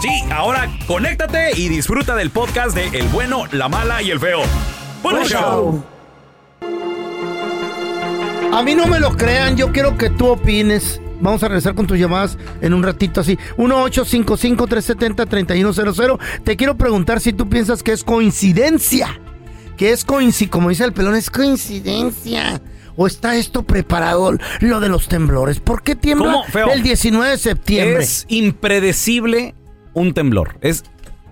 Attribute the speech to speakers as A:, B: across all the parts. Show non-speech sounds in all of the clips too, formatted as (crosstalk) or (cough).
A: Sí, ahora conéctate y disfruta del podcast de El bueno, la mala y el feo. ¡Buen show!
B: A mí no me lo crean, yo quiero que tú opines. Vamos a regresar con tus llamadas en un ratito así. 1-855-370-3100. Te quiero preguntar si tú piensas que es coincidencia. Que es coincidencia, como dice el pelón, es coincidencia. ¿O está esto preparado, lo de los temblores? ¿Por qué tiembla el 19 de septiembre?
A: Es impredecible un temblor. Es,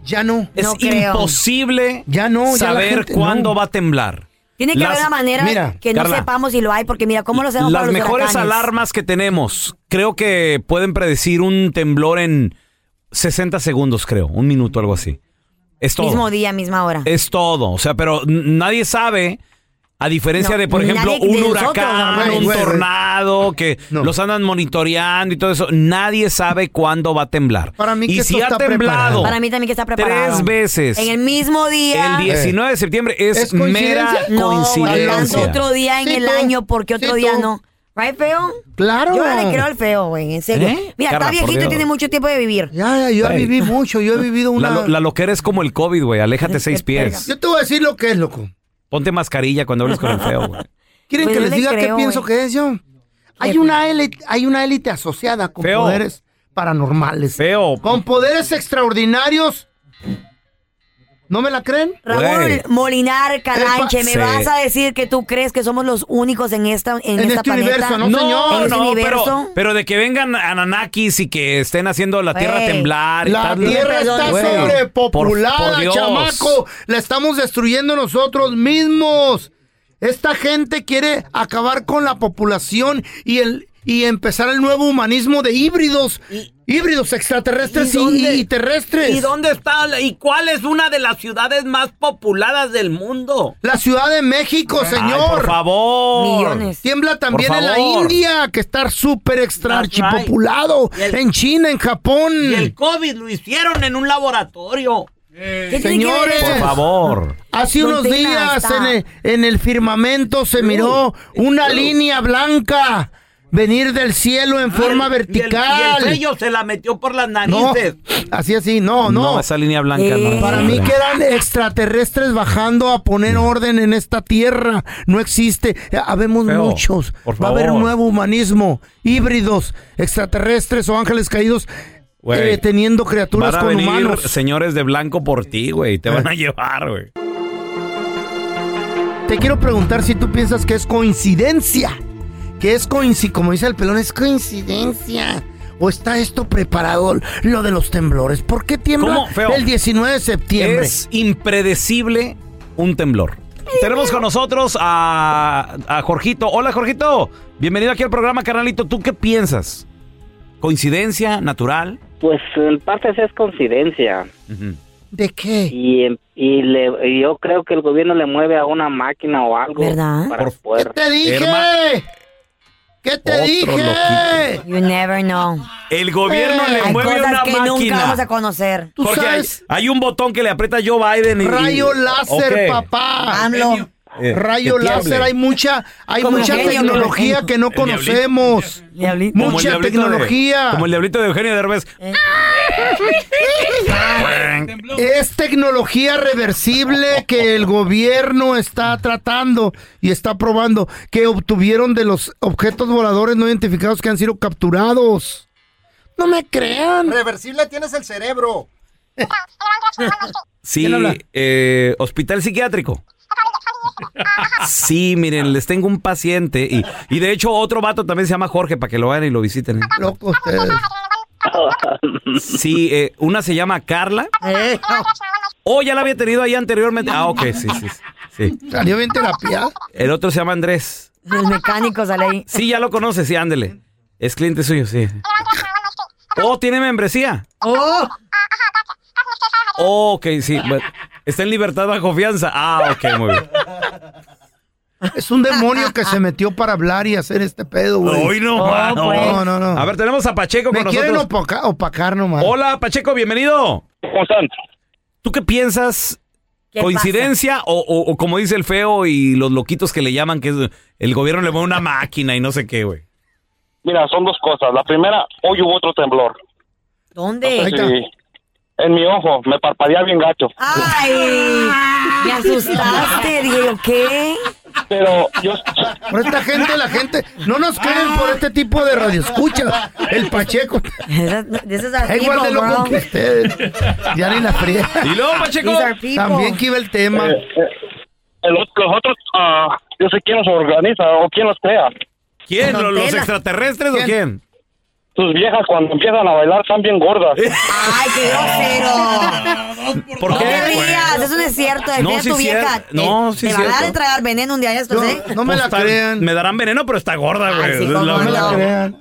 B: ya no.
A: es
C: No
A: imposible
B: Ya no, ya
A: saber
B: gente-
A: cuándo
B: no.
A: va a temblar.
C: Tiene que
A: Las-
C: haber una manera
B: mira,
C: que no
A: Carla.
C: sepamos si lo hay, porque mira, ¿cómo lo hacemos para
A: Las
C: los
A: mejores
C: huracanes?
A: alarmas que tenemos, creo que pueden predecir un temblor en 60 segundos, creo, un minuto, algo así. Es todo.
C: Mismo día, misma hora.
A: Es todo. O sea, pero nadie sabe, a diferencia
C: No,
A: de, por ejemplo, un huracán, un tornado, que
B: No.
A: los andan monitoreando y todo eso. Nadie sabe cuándo va a temblar.
B: Para mí
A: y
B: que
A: si
B: esto
A: ha
B: está
A: temblado
B: preparado.
C: Para mí también que está preparado.
A: tres veces
C: En el mismo día.
A: el 19 de septiembre es,
B: ¿Es coincidencia?
A: mera
C: No,
A: coincidencia.
C: otro día en
B: Sí,
C: el
B: tú.
C: año, porque otro
B: Sí,
C: día
B: tú.
C: no. ¿Right, feo?
B: Claro.
C: Yo no le creo al feo, güey, en serio.
A: ¿Eh?
C: Mira,
A: Carla,
C: está viejito y tiene mucho tiempo de vivir.
B: Ya, ya, yo viví mucho, yo he vivido
A: La,
B: una...
A: lo- la loquera es como el COVID, güey. Aléjate (laughs) seis pies.
B: Yo te voy a decir lo que es, loco.
A: Ponte mascarilla cuando hables con el feo, güey. (laughs)
B: ¿Quieren
C: Pues
B: que les
C: le
B: diga qué pienso que es yo? Hay una élite, hay una élite asociada con
A: Feo.
B: poderes paranormales.
A: Feo.
B: Con poderes extraordinarios. ¿No me la creen?
C: Raúl
A: Güey.
C: Molinar Calanche, ¿me
A: Sí.
C: vas a decir que tú crees que somos los únicos en esta en,
B: En
C: esta
B: este
C: planeta?
B: universo, ¿no,
A: No,
B: señor?
C: En este
A: no,
C: universo.
A: pero, pero de que vengan Ananakis y que estén haciendo la tierra
C: Güey.
A: temblar. y
B: La
A: tal.
B: tierra está
A: Güey,
B: sobrepopulada,
A: por- por Dios.
B: chamaco. La estamos destruyendo nosotros mismos. Esta gente quiere acabar con la población y el y empezar el nuevo humanismo de híbridos, híbridos extraterrestres y,
D: dónde-
B: y terrestres.
D: ¿Y dónde está? ¿Y cuál es una de las ciudades más populadas del mundo?
B: La Ciudad de México,
A: Ay,
B: señor.
A: por favor.
C: Millones.
B: Tiembla también en la. India, que está súper extra
D: right.
B: archipopulado. En China, en Japón.
D: Y el COVID lo hicieron en un laboratorio.
C: ¿Qué tiene que ver
B: Señores.
A: Por favor.
B: Hace
C: Don
B: unos días en el, en el firmamento se miró una línea blanca venir del cielo en forma
D: Y el-
B: vertical.
D: Y el sello se la metió por las
B: no,
D: narices.
B: así así, no, no.
A: No, esa línea blanca
C: Eh,
A: no.
B: Para mí que eran extraterrestres bajando a poner orden en esta tierra. No existe. Eh, Habemos
A: Feo,
B: muchos.
A: por
B: Va a haber un nuevo humanismo. Híbridos, extraterrestres o ángeles caídos eh, teniendo criaturas
A: Van a
B: con
A: venir
B: humanos.
A: señores de blanco por ti, güey. Te
B: Eh.
A: van a llevar, güey.
B: Te quiero preguntar si tú piensas que es coincidencia. Que es coincidencia, como dice el pelón, es coincidencia. o está esto preparado, lo de los temblores? ¿Por qué tiembla el 19 de septiembre?
A: Es impredecible un temblor. Tenemos con nosotros a, a Jorgito. Hola, Jorgito. Bienvenido aquí al programa, carnalito. ¿Tú qué piensas? ¿Coincidencia? ¿Natural?
E: Pues en parte sí es coincidencia.
B: ¿De qué?
E: Y, y, le- y yo creo que el gobierno le mueve a una máquina o algo
C: ¿Verdad?
E: para poder...
B: ¡Te dije!
A: Herma-
B: ¿Qué te
A: Otro
B: dije?
C: You never know.
A: El gobierno le
C: Hay
A: mueve
C: cosas
A: una
C: que nunca vamos a conocer.
B: ¿Tú
A: Jorge, hay,
B: sabes?
A: hay un botón que le aprieta Joe Biden y...
B: Rayo láser, papá.
C: AMLO.
A: Eh,
B: Rayo láser, hay mucha, hay mucha tecnología que no conocemos.
A: Como
B: Mucha
A: diablito de-
B: tecnología.
A: como el diablito de Eugenio Derbez. (laughs)
B: Es tecnología reversible (laughs) que el gobierno está tratando y está probando que obtuvieron de los objetos voladores no identificados que han sido capturados. No me crean.
F: Reversible tienes el cerebro. (laughs)
A: Sí, eh, hospital psiquiátrico. Sí, miren, les tengo un paciente y, y de hecho otro vato también se llama Jorge para que lo vayan y lo visiten. ¿eh?
B: Loco ustedes. (laughs)
A: Sí, eh, una se llama Carla.
B: Eh,
A: Oh, ya la había tenido ahí anteriormente. Ah, ok, sí, sí, sí.
B: Salió bien terapia.
A: El otro se llama Andrés.
C: El mecánico sale ahí.
A: Sí, ya lo conoce, sí, ándele. Es cliente suyo, sí. Oh, tiene membresía.
B: Oh,
A: Oh, ok, sí. Está en libertad bajo confianza. Ah, ok, muy bien.
B: Es un demonio que se metió para hablar y hacer este pedo, güey.
A: Hoy no,
C: Oh, pues.
B: No, no, no.
A: A ver, tenemos a Pacheco
B: Me
A: con
B: quieren
A: nosotros.
B: opacar, opacar nomás.
A: Hola, Pacheco, bienvenido.
E: ¿Cómo están?
A: ¿Tú qué piensas?
C: ¿Qué
A: ¿Coincidencia o, o- o como dice el feo y los loquitos que le llaman que es el gobierno le mueve una máquina y no sé qué, güey?
E: Mira, son dos cosas. La primera, hoy hubo otro temblor.
C: ¿Dónde?
B: Ahí está.
E: Sí. En mi ojo, me parpadea bien gacho.
C: Ay, (laughs) me asustaste. Dije yo, ¿qué?
E: Pero yo...
B: Por esta gente, la gente, no nos creen por este tipo de radioescucha. El Pacheco (laughs) igual de loco que ustedes. Ya ni la fría.
A: Y luego, Pacheco.
B: También que iba el tema.
E: eh, eh, el los otros, ah, yo sé quién los organiza o quién los crea.
A: ¿Quién? ¿Los, los extraterrestres o
B: ¿Quién?
E: Tus viejas cuando empiezan a bailar están bien gordas. (laughs)
C: Ay, qué grosero. (laughs)
A: ¿Por
C: No
A: qué?
C: te rías, eso no es cierto.
A: No,
C: Defiende
A: sí
C: tu vieja.
A: cierto. No,
C: Te-
A: sí
C: Te
A: es
C: van a dar de
A: cierto.
C: tragar veneno un día de estos,
B: No,
C: ¿eh?
B: no me
A: Pues
B: la
A: está-
B: crean.
A: Me darán veneno, pero está gorda, güey.
C: Sí,
B: No me la
C: no.
B: crean.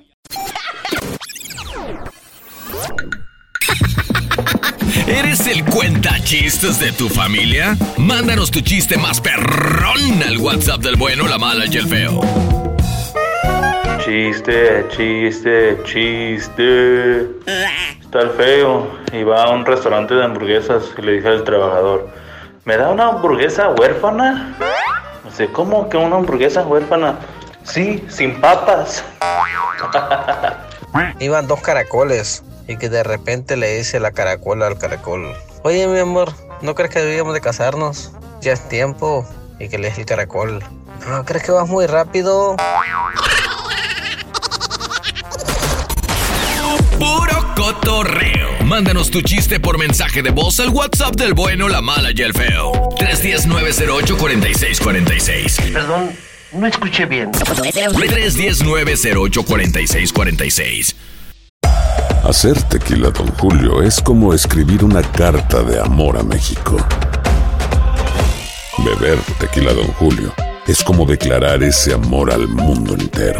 G: ¿Eres el cuenta chistes de tu familia? Mándanos tu chiste más perrón al WhatsApp del bueno, la mala y el feo.
H: Chiste, chiste, chiste. Está el feo y va a un restaurante de hamburguesas y le dice al trabajador, ¿me da una hamburguesa huérfana? Dice, ¿cómo que una hamburguesa huérfana? Sí, sin papas. (laughs)
I: Iban dos caracoles y que de repente le dice la caracola al caracol, oye mi amor, ¿no crees que deberíamos de casarnos? Ya es tiempo. Y que le dice el caracol, ¿no crees que vas muy rápido?
G: Puro cotorreo. Mándanos tu chiste por mensaje de voz al WhatsApp del bueno, la mala y el feo. 310-908-4646.
J: Perdón, no escuché bien.
G: 310-908-4646.
K: Hacer tequila, Don Julio, es como escribir una carta de amor a México. Beber tequila, Don Julio, es como declarar ese amor al mundo entero.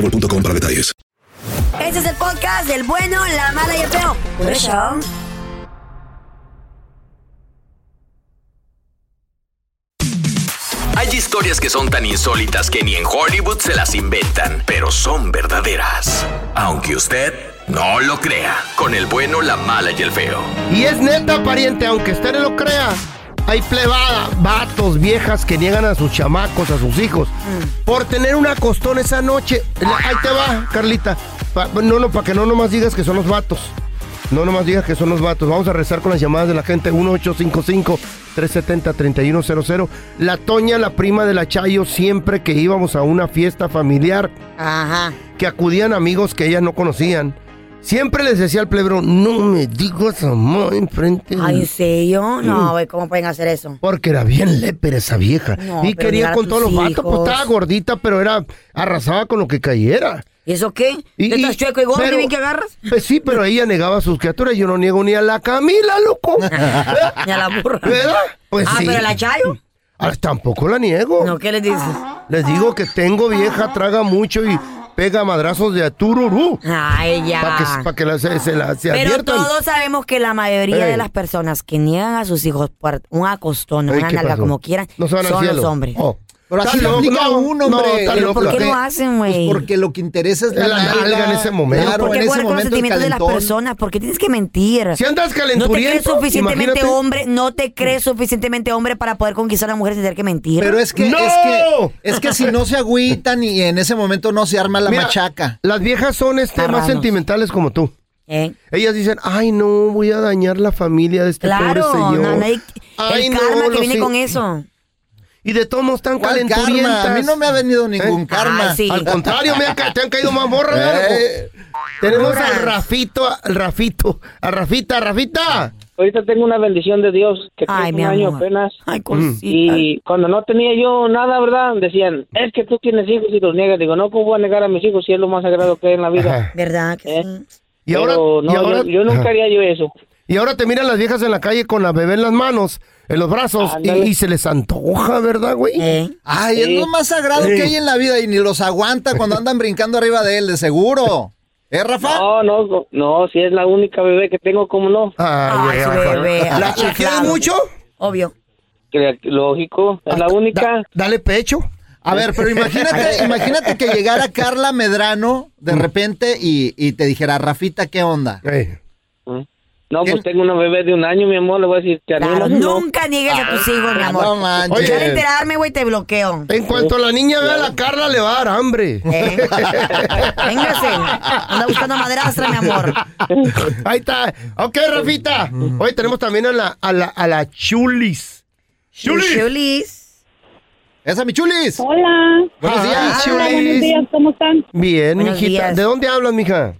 L: boostmobile.com para detalles.
C: Este es el podcast del bueno, la mala y el feo. Por eso.
G: Hay historias que son tan insólitas que ni en Hollywood se las inventan, pero son verdaderas. Aunque usted no lo crea, con el bueno, la mala y el feo.
J: Y es neta, pariente, aunque usted no lo crea. Hay plebada, vatos, viejas que niegan a sus chamacos, a sus hijos, por tener una costón esa noche. La- Ahí te va, Carlita. Pa- no, no, para que no nomás digas que son los vatos. No nomás digas que son los vatos. Vamos a rezar con las llamadas de la gente. 1855-370-3100. La Toña, la prima de la Chayo, siempre que íbamos a una fiesta familiar,
C: Ajá.
J: que acudían amigos que ella no conocían, siempre les decía al plebro, no me digas amor enfrente de
C: Ay,
J: mí".
C: ¿en serio? No, güey, ¿cómo pueden hacer eso?
J: Porque era bien lépera esa vieja.
C: No,
J: y quería con todos los vatos, pues estaba gordita, pero era arrasaba con lo que cayera.
C: ¿Y eso qué?
J: Y-
C: ¿Te estás
J: y-
C: chueco y gordo
J: pero-
C: y bien que agarras?
J: Pues sí, pero ella negaba a sus criaturas. Yo no niego ni a la Camila, loco. (laughs)
C: Ni a la burra.
J: ¿Verdad? Pues
C: ah,
J: sí.
C: pero la Chayo.
J: Ah, tampoco la niego.
C: No, ¿qué les dices?
J: Les digo que tengo vieja, traga mucho y pega madrazos de atururú.
C: Ay, ya.
J: Para que, pa' que la- se, se la se
C: Pero
J: adviertan.
C: todos sabemos que la mayoría
J: Ey.
C: de las personas que niegan a sus hijos por un acostón,
J: Ey,
C: una
J: ¿qué
C: nalga, como quieran,
J: No
C: son los hombres.
J: Oh.
F: Pero así lo aplica
J: no,
F: uno,
J: no,
F: hombre.
J: está
C: Pero. ¿por qué
F: Porque-
C: lo hacen, güey?
F: Pues porque lo que interesa es la,
J: La nalga en ese momento.
F: Claro,
C: ¿Por qué
F: en ese
C: jugar con los
F: momento el
C: sentimientos de las personas? ¿Por qué tienes que mentir?
J: Si andas
C: no te crees
J: calenturiento,
C: suficientemente
J: imagínate.
C: hombre, no te crees suficientemente hombre para poder conquistar a una mujer sin tener que mentir.
F: Pero es que,
J: ¡No!
F: es que, es que si no se agüitan y en ese momento no se arma la
J: Mira,
F: machaca.
J: Las viejas son este, más sentimentales como tú.
C: ¿Eh?
J: Ellas dicen, ay, no, voy a dañar la familia de este
C: Claro,
J: pobre señor.
C: no, nadie-
J: Ay,
C: el
J: no,
C: karma que
J: los
C: viene con eso.
J: Y de todos modos están
F: ¿Cuál
J: calenturientas.
F: karma? A mí no me ha venido ningún
J: ¿Eh?
F: karma.
C: Sí.
J: Al contrario, me ha ca- te han caído más morras.
F: Eh.
J: ¿verdad? Tenemos
C: Morras.
J: al Rafito, al Rafito, a Rafita, Rafita.
M: Ahorita tengo una bendición de Dios que
C: Ay, mi
M: un año apenas.
C: Ay, cosita.
M: Y cuando no tenía yo nada, ¿verdad? Decían, es que tú tienes hijos y los niegas. Digo, no, ¿cómo voy a negar a mis hijos si es lo más sagrado que hay en la vida?
J: Ajá.
C: ¿Verdad que
M: ¿Eh?
J: Y ahora,
M: Pero no,
J: y ahora,
M: yo, yo nunca
J: Ajá.
M: haría yo eso.
J: Y ahora te miran las viejas en la calle con la bebé en las manos, en los brazos, y,
M: Ándale.
J: y se les antoja, ¿verdad, güey?
C: ¿Eh?
F: Ay, es lo más sagrado
J: Sí.
F: que hay en la vida y ni los aguanta cuando andan brincando arriba de él, de seguro. ¿Eh, Rafa?
M: No, no, no, no, si es la única bebé que tengo, ¿cómo no?
C: Ay, su
J: Rafa.
C: bebé.
J: ¿La, la
C: chiflado.
J: quieres mucho?
C: Obvio.
M: Que- Lógico, es la
J: Da-
M: única.
J: dale pecho.
F: A ver, pero imagínate, (laughs) imagínate que llegara Carla Medrano de repente y, y te dijera, Rafita, ¿qué onda?
M: No, pues tengo una bebé de un año, mi amor, le voy a decir que
C: Claro, nunca niegues a tus hijos, mi
F: Ah,
C: amor.
F: no manches.
J: Oye.
C: Al enterarme, güey, te bloqueo.
J: En cuanto la niña vea a la Carla, le va a dar hambre.
C: ¿Eh? Véngase. Anda buscando madrastra, mi amor.
J: Ahí está. Ok, Rafita. Hoy tenemos también a la, a la, a la Chulis. Chulis.
C: Chulis.
F: Esa, mi chulis.
N: Hola.
F: Buenos días,
J: Ah,
N: Hola, buenos
J: Chulis.
N: días, ¿cómo están?
J: Bien,
C: Buenos
J: mijita.
C: días.
J: ¿De dónde hablas, mija?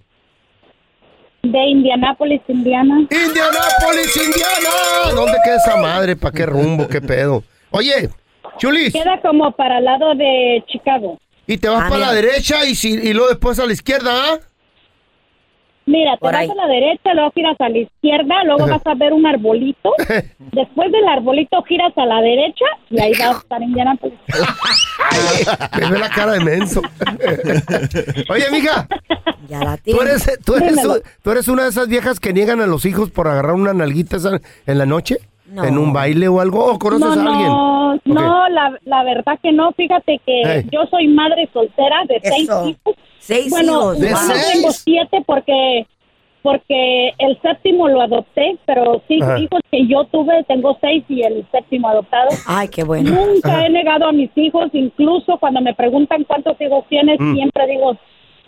N: De Indianápolis, Indiana.
J: Indianápolis, Indiana. ¿Dónde queda esa madre? ¿Para qué rumbo? ¿Qué pedo? Oye, Chulis.
N: Queda como para el lado de Chicago.
J: Y te vas
C: Ah,
J: para la derecha y, si, y luego después a la izquierda, ¿ah?
N: Mira, te
C: Por
N: vas
C: ahí.
N: a la derecha, luego giras a la izquierda, luego vas a ver un arbolito. (laughs) Después del arbolito giras a la derecha y ahí vas a estar Indianápolis. (laughs)
J: Me ve la cara de menso. (laughs) Oye, mija,
C: Ya la
J: tú eres, tú, eres, tú eres una de esas viejas que niegan a los hijos por agarrar una nalguita en la noche,
C: No.
J: en un baile o algo, o conoces
N: No,
J: a alguien.
N: no, no, la, la verdad que no. Fíjate que
J: Hey.
N: yo soy madre soltera de seis hijos.
C: Seis
N: Bueno,
C: hijos.
F: ¿De seis?
N: tengo siete porque porque el séptimo lo adopté, pero sí,
J: Ajá.
N: hijos que yo tuve, tengo seis y el séptimo adoptado.
C: Ay, qué bueno.
N: Nunca he negado a mis hijos, incluso cuando me preguntan cuántos hijos tienes,
J: Mm.
N: siempre digo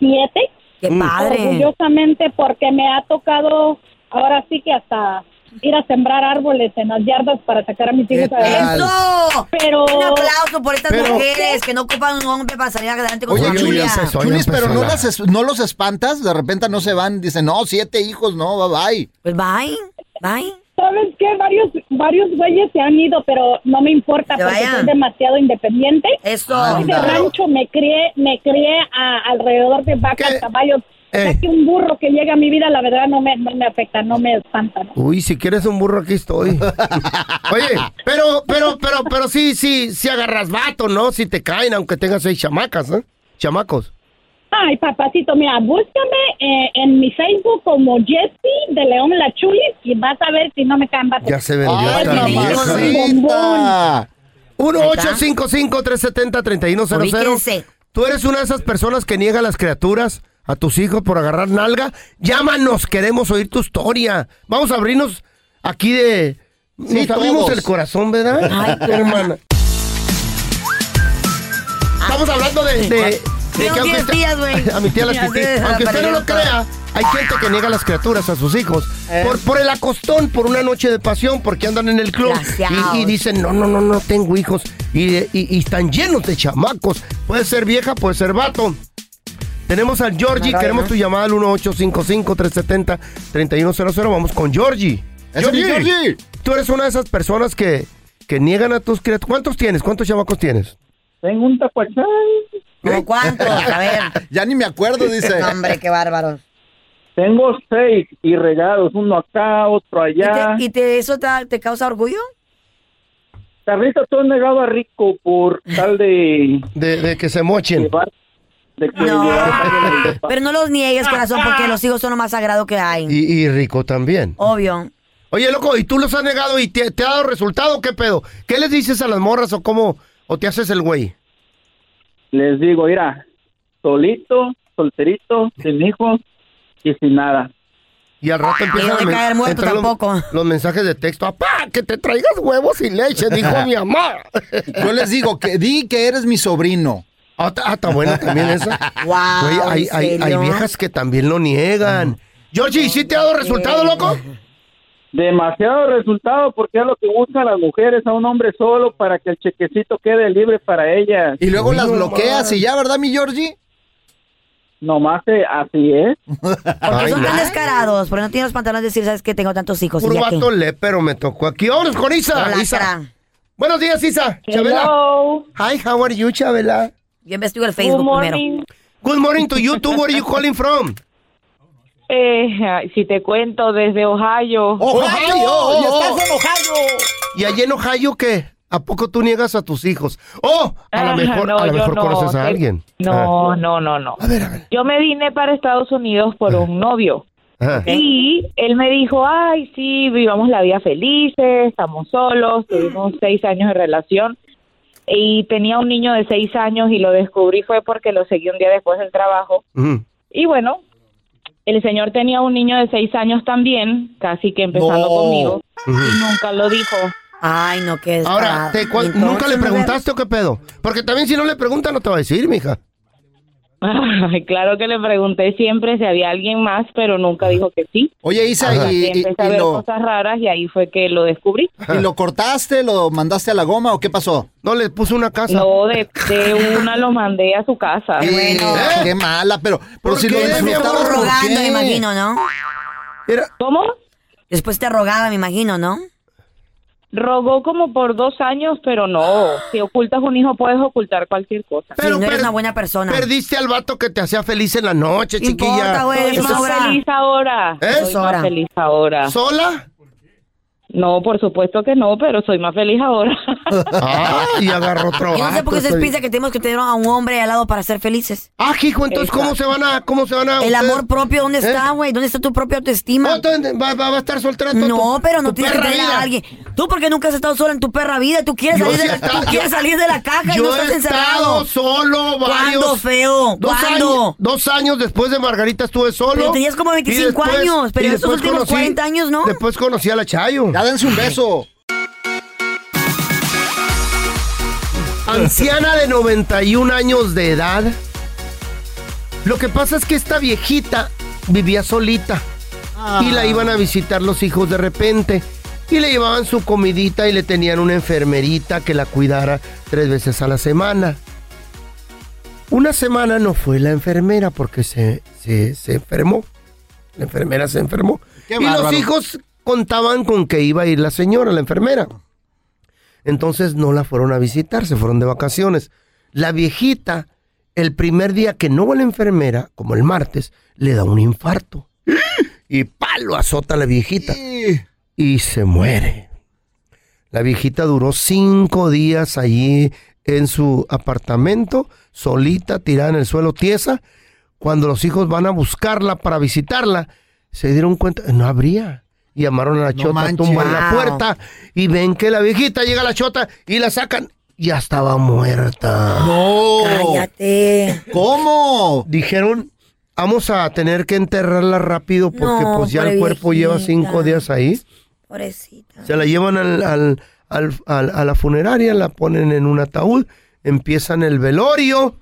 N: siete.
C: Qué padre.
N: Orgullosamente porque me ha tocado ahora sí que hasta ir a sembrar árboles en las yardas para sacar a mis hijos adelante.
C: ¡Eso!
N: Pero
C: Un aplauso por estas
J: Pero-
C: mujeres que no ocupan un hombre para salir adelante con
F: Oye,
C: su
F: Chulis, pero no,
J: la-
F: las es- no los espantas, de repente no se van, dicen, no, siete hijos, no, bye bye.
C: Pues bye, bye.
N: ¿Sabes qué? Varios, varios güeyes se han ido, pero no me importa porque
C: vayan.
N: soy demasiado independiente.
C: Eso.
N: Soy de rancho, me crié, me crié a- alrededor de vacas,
J: ¿Qué?
N: caballos.
J: Eh.
N: que un burro que llega a mi vida, la verdad, no me, no me afecta, no me espanta. ¿no?
J: Uy, si quieres un burro, aquí estoy. (laughs) Oye, pero, pero, pero, pero sí, sí, sí agarras vato, ¿no? Si te caen, aunque tengas seis chamacas, ¿eh? Chamacos.
N: Ay, papacito, mira, búscame eh, en mi Facebook como Jessie de León La Chulis y vas a ver si no me caen bates.
J: Ya se vendió
N: Ay,
J: esta vieja.
N: bombón.
J: 1-855-370-3100.
C: Ubíquense.
J: ¿Tú eres una de esas personas que niega a las criaturas, a tus hijos por agarrar nalga? Llámanos, queremos oír tu historia. Vamos a abrirnos aquí de...
F: Sí,
J: Nos abrimos el corazón, ¿verdad?
C: Ay,
J: hermana. Estamos hablando de... de, de
C: Tengo
J: que aunque
C: 10
J: usted-
C: días, güey. (laughs)
J: A mi tía las (laughs) Aunque usted no lo crea, hay gente que niega a las criaturas, a sus hijos,
C: Eh.
J: por, por el acostón, por una noche de pasión, porque andan en el club y, y dicen, no, no, no, no tengo hijos. Y, y- y están llenos de chamacos. Puede ser vieja, puede ser vato. Tenemos al Georgie, queremos tu llamada al 1855-370-3100. Vamos con Georgie.
F: ¡Ese es mi Georgie!
J: tú eres una de esas personas que, que niegan a tus criaturas. ¿Cuántos tienes? ¿Cuántos chamacos tienes?
M: Tengo un tacuachán.
C: ¿Cómo cuántos? A ver. (laughs)
F: Ya ni me acuerdo, dice.
C: No, hombre, qué bárbaros.
M: Tengo seis y regados, uno acá, otro
C: ¿Y,
M: allá.
C: te, y te- eso te, te causa orgullo?
M: Carlita, tú has negado a Rico por tal de...
J: De, de que se mochen.
M: llevar- de que
C: No.
M: llevar- (laughs)
C: Pero no los niegues, corazón, porque los hijos son lo más sagrado que hay.
J: Y, y rico también.
C: Obvio.
J: Oye, loco, ¿y tú los has negado y te, te ha dado resultado? ¿Qué pedo? ¿Qué les dices a las morras o cómo? ¿O te haces el güey?
M: Les digo, mira, solito, solterito, sin hijos y sin nada.
J: Y al rato empiezan a
C: caer muerto
J: entrar
C: tampoco.
J: Los, mensajes de texto. ¡Apá, que te traigas huevos y leche! Dijo mi mamá. (laughs)
F: Yo les digo, que di que eres mi sobrino.
J: Ah, está- ah, buena también esa. (laughs)
C: Wow,
J: hay,
C: ¿en
J: hay, hay viejas que también lo niegan. Georgie, ¿sí te ha dado resultado, loco?
M: Demasiado resultado porque es lo que buscan las mujeres, a un hombre solo para que el chequecito quede libre para ellas.
F: Y luego las bloqueas y ya, ¿verdad, mi Georgie?
M: Nomás eh, así es. (laughs)
C: Porque son tan descarados, porque no tienen los pantalones de decir, ¿sabes que Tengo tantos hijos. que-
J: vato le, pero me tocó aquí. ¡Vámonos con Isa!
C: Pero
J: Isa. Buenos días, Isa. Chabela.
N: Hello.
J: Hi, how are you, Chabela?
C: Yo investigo el Facebook
N: Good
C: primero.
J: Good morning to you too. Where are you calling from?
N: Eh, si te cuento desde Ohio.
J: Ohio,
F: ¡Y
J: oh,
F: estás en Ohio!
J: ¿Y allí en Ohio qué? ¿A poco tú niegas a tus hijos? ¡Oh! A lo
N: Ah,
J: mejor,
N: no,
J: a lo mejor
N: no,
J: conoces a alguien.
N: No, no, no, no.
J: A ver, a ver.
N: Yo me vine para Estados Unidos por un novio. Y él me dijo, ay, sí, vivamos la vida felices, estamos solos, tuvimos seis años de relación. Y tenía un niño de seis años y lo descubrí fue porque lo seguí un día después del trabajo. Y bueno, el señor tenía un niño de seis años también, casi que empezando
F: No.
N: conmigo, y nunca lo dijo.
C: Ay, no, que es.
J: Ahora, ¿te cua- ¿nunca le preguntaste o qué pedo? Porque también si no le preguntas no te va a decir, mija. (laughs)
N: Claro que le pregunté siempre si había alguien más, pero nunca dijo que sí.
F: Oye, Isa, y, y-
N: empecé a
F: y
N: ver
F: lo,
N: cosas raras y ahí fue que lo descubrí. (laughs)
F: ¿y lo cortaste, lo mandaste a la goma o qué pasó?
J: No le puso una casa.
N: No, de, de una lo mandé a su casa.
F: Eh, Qué mala, pero, pero
J: ¿Por
F: si
J: qué,
F: lo? ¿por
C: rogando, me imagino, ¿no?
J: Era-
N: ¿Cómo?
C: Después te rogaba, me imagino, ¿no?
N: Rogó como por dos años, pero no. Si ocultas un hijo, puedes ocultar cualquier cosa.
J: Pero
C: si no eres una buena persona.
J: Perdiste al vato que te hacía feliz en la noche,
C: No
J: chiquilla.
C: importa, güey,
N: Soy más
C: ahora.
N: feliz ahora.
J: ¿Eh?
N: Soy más feliz ahora.
J: ¿Sola?
N: No, por supuesto que no, pero soy más feliz ahora. (laughs)
J: Ah, y agarró otro
C: Yo no sé por qué ustedes piensan que tenemos que tener a un hombre al lado para ser felices.
J: Ah, hijo, entonces, ¿cómo se van a, cómo se van a...
C: El
J: ustedes-
C: amor propio, ¿dónde
J: ¿Eh?
C: está, güey? ¿Dónde está tu propia autoestima?
J: Va, va- va a estar soltera
C: No,
J: tu-
C: pero no tienes que tener
J: vida.
C: a alguien. Tú porque nunca has estado sola en tu perra vida. Tú quieres, salir,
J: sí
C: de, la,
J: he estado-
C: tú quieres
J: yo-
C: salir de la caja y
J: Yo
C: no
J: he
C: estás
J: estado
C: encerrado.
J: solo varios...
C: ¿Cuándo, feo?
J: Dos
C: ¿Cuándo?
J: años, dos años después de Margarita estuve solo.
C: Pero tenías como 25
J: Y después-
C: años, pero
J: y
C: en estos
J: después
C: últimos 40 años, ¿no?
J: Después conocí a la Chayo.
F: Dense un beso.
J: Anciana de 91 años de edad. Lo que pasa es que esta viejita vivía solita. Y la iban a visitar los hijos de repente. Y le llevaban su comidita y le tenían una enfermerita que la cuidara tres veces a la semana. Una semana no fue la enfermera porque se, se, se enfermó. La enfermera se enfermó.
F: Qué
J: y los hijos contaban con que iba a ir la señora, la enfermera. Entonces no la fueron a visitar, se fueron de vacaciones. La viejita, el primer día que no va la enfermera, como el martes, le da un infarto. Y palo azota a la viejita. Y se muere. La viejita duró cinco días allí en su apartamento, solita, tirada en el suelo, tiesa, cuando los hijos van a buscarla para visitarla, se dieron cuenta, no habría. Y llamaron a la chota,
F: manches.
J: tumban la puerta y ven que la viejita llega a la chota y la sacan. Ya estaba muerta.
F: No.
C: Cállate.
F: ¿Cómo?
J: Dijeron, vamos a tener que enterrarla rápido porque
C: No,
J: pues ya el cuerpo lleva cinco días ahí.
C: Pobrecita.
J: Se la llevan al, al- al- al- a la funeraria, la ponen en un ataúd, empiezan el velorio.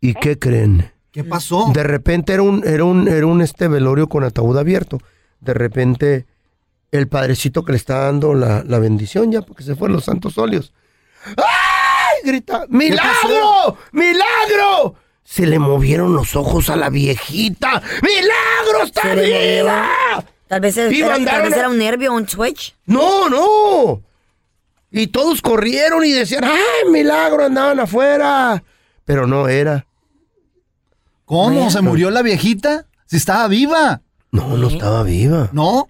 J: ¿Y qué creen?
F: ¿Qué pasó?
J: De repente era un, era un, era un este velorio con ataúd abierto. De repente el padrecito que le está dando la, la bendición ya porque se fueron los santos óleos. ¡Ay! Grita, ¡milagro! ¡Milagro! Se le movieron los ojos a la viejita. ¡Milagro está viva!
C: Tal vez, era, tal
J: mandaron
C: vez
J: a-
C: era un nervio, un twitch.
J: No, no. Y todos corrieron y decían, ¡ay, milagro! Andaban afuera. Pero no era.
F: ¿Cómo? ¿Se murió la viejita? Si estaba viva.
J: No, no estaba viva.
F: ¿No?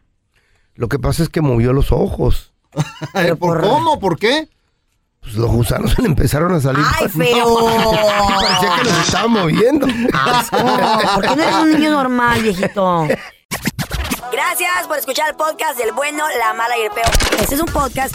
J: Lo que pasa es que movió los ojos. (laughs)
F: ¿Por cómo? ¿Por qué?
J: Pues los gusanos (laughs) le empezaron a salir.
C: ¡Ay, (laughs) feo!
J: Parecía que los estaba moviendo.
C: ¿Por qué no eres un niño normal, viejito? Gracias por escuchar el podcast del bueno, la mala y el peor. Este es un podcast